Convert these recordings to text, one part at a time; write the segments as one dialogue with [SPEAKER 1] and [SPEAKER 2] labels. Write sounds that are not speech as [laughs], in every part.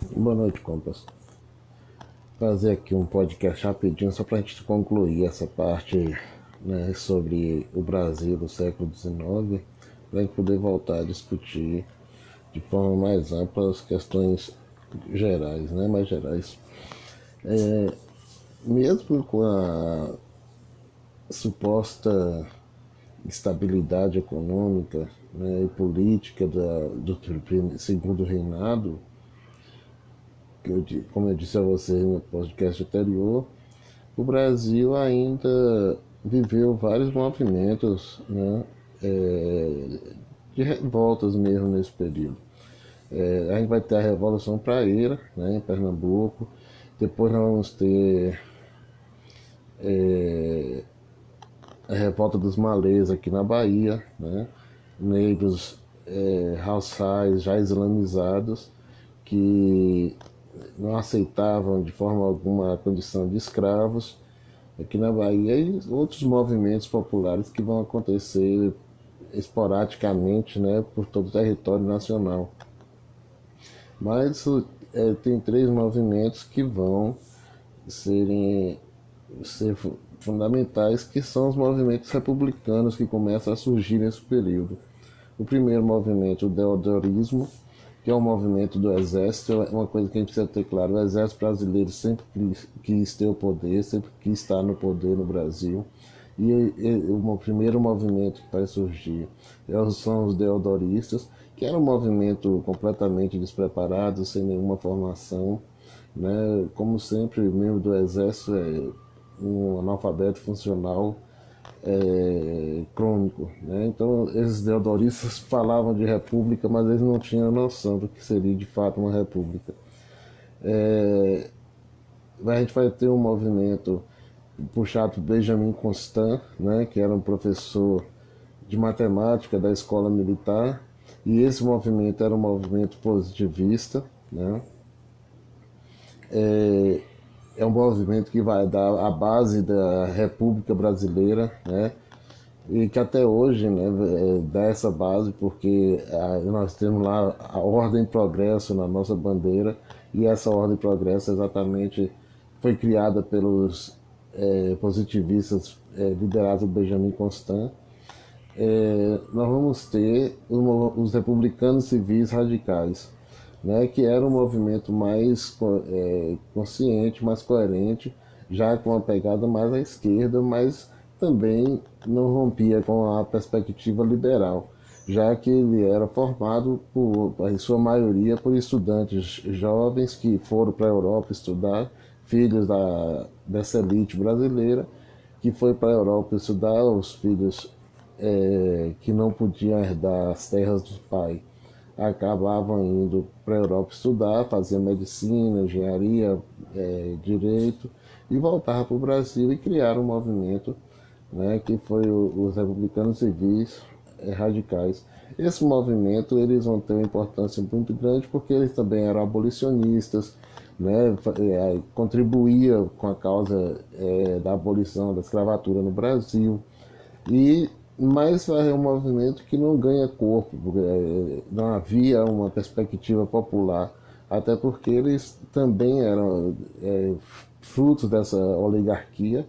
[SPEAKER 1] Boa noite, compas. Fazer aqui um podcast rapidinho só para a gente concluir essa parte né, sobre o Brasil do século XIX, para poder voltar a discutir de forma mais ampla as questões gerais, né, mais gerais. É, mesmo com a suposta estabilidade econômica né, e política da, do segundo reinado, eu, como eu disse a vocês no podcast anterior, o Brasil ainda viveu vários movimentos né, é, de revoltas mesmo nesse período. É, a gente vai ter a Revolução Praeira né, em Pernambuco, depois nós vamos ter é, a revolta dos malês aqui na Bahia, né? negros é, raçais já islamizados que não aceitavam de forma alguma a condição de escravos aqui na Bahia e outros movimentos populares que vão acontecer esporadicamente né, por todo o território nacional. Mas é, tem três movimentos que vão serem ser fundamentais, que são os movimentos republicanos que começam a surgir nesse período. O primeiro movimento, o deodorismo, que é um movimento do exército, é uma coisa que a gente precisa ter claro, o exército brasileiro sempre quis ter o poder, sempre quis estar no poder no Brasil, e, e o primeiro movimento que vai surgir é são os deodoristas, que era um movimento completamente despreparado, sem nenhuma formação, né? como sempre, membro do exército é um analfabeto funcional é, crônico. Né? Então, esses deodoristas [laughs] falavam de república, mas eles não tinham noção do que seria de fato uma república. É, a gente vai ter um movimento puxado por Benjamin Constant, né, que era um professor de matemática da escola militar, e esse movimento era um movimento positivista. Né? É, é um movimento que vai dar a base da República Brasileira, né? E que até hoje né, é, dá essa base, porque a, nós temos lá a Ordem Progresso na nossa bandeira, e essa Ordem Progresso exatamente foi criada pelos é, positivistas é, liderados por Benjamin Constant. É, nós vamos ter os republicanos civis radicais né, que era um movimento mais é, consciente, mais coerente, já com uma pegada mais à esquerda, mas também não rompia com a perspectiva liberal, já que ele era formado, por, em sua maioria, por estudantes jovens que foram para a Europa estudar, filhos da, dessa elite brasileira, que foi para a Europa estudar, os filhos é, que não podiam herdar as terras do pai acabavam indo para a Europa estudar, faziam medicina, engenharia, é, direito e voltavam para o Brasil e criaram um movimento né, que foi o, os republicanos civis é, radicais. Esse movimento eles vão ter uma importância muito grande porque eles também eram abolicionistas, né, é, com a causa é, da abolição da escravatura no Brasil e mas é um movimento que não ganha corpo, é, não havia uma perspectiva popular, até porque eles também eram é, frutos dessa oligarquia,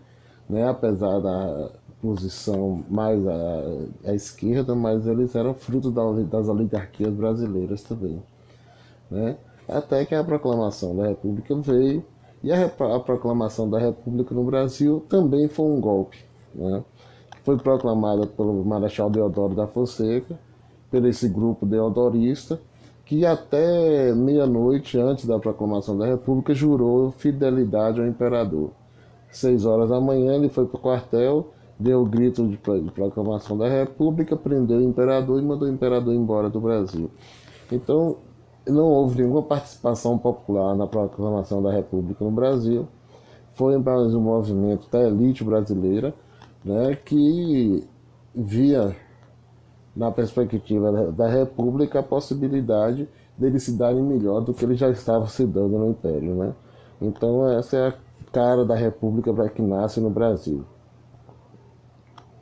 [SPEAKER 1] né, apesar da posição mais à, à esquerda, mas eles eram frutos da, das oligarquias brasileiras também. Né? Até que a proclamação da República veio, e a, a proclamação da República no Brasil também foi um golpe. Né? Foi proclamada pelo Marechal Deodoro da Fonseca, por esse grupo deodorista, que até meia-noite antes da proclamação da República jurou fidelidade ao imperador. Seis horas da manhã ele foi para o quartel, deu o grito de proclamação da República, prendeu o imperador e mandou o imperador embora do Brasil. Então, não houve nenhuma participação popular na proclamação da República no Brasil. Foi mais um movimento da elite brasileira né, que via na perspectiva da República a possibilidade dele se darem melhor do que ele já estava se dando no Império. Né? Então essa é a cara da República para que nasce no Brasil.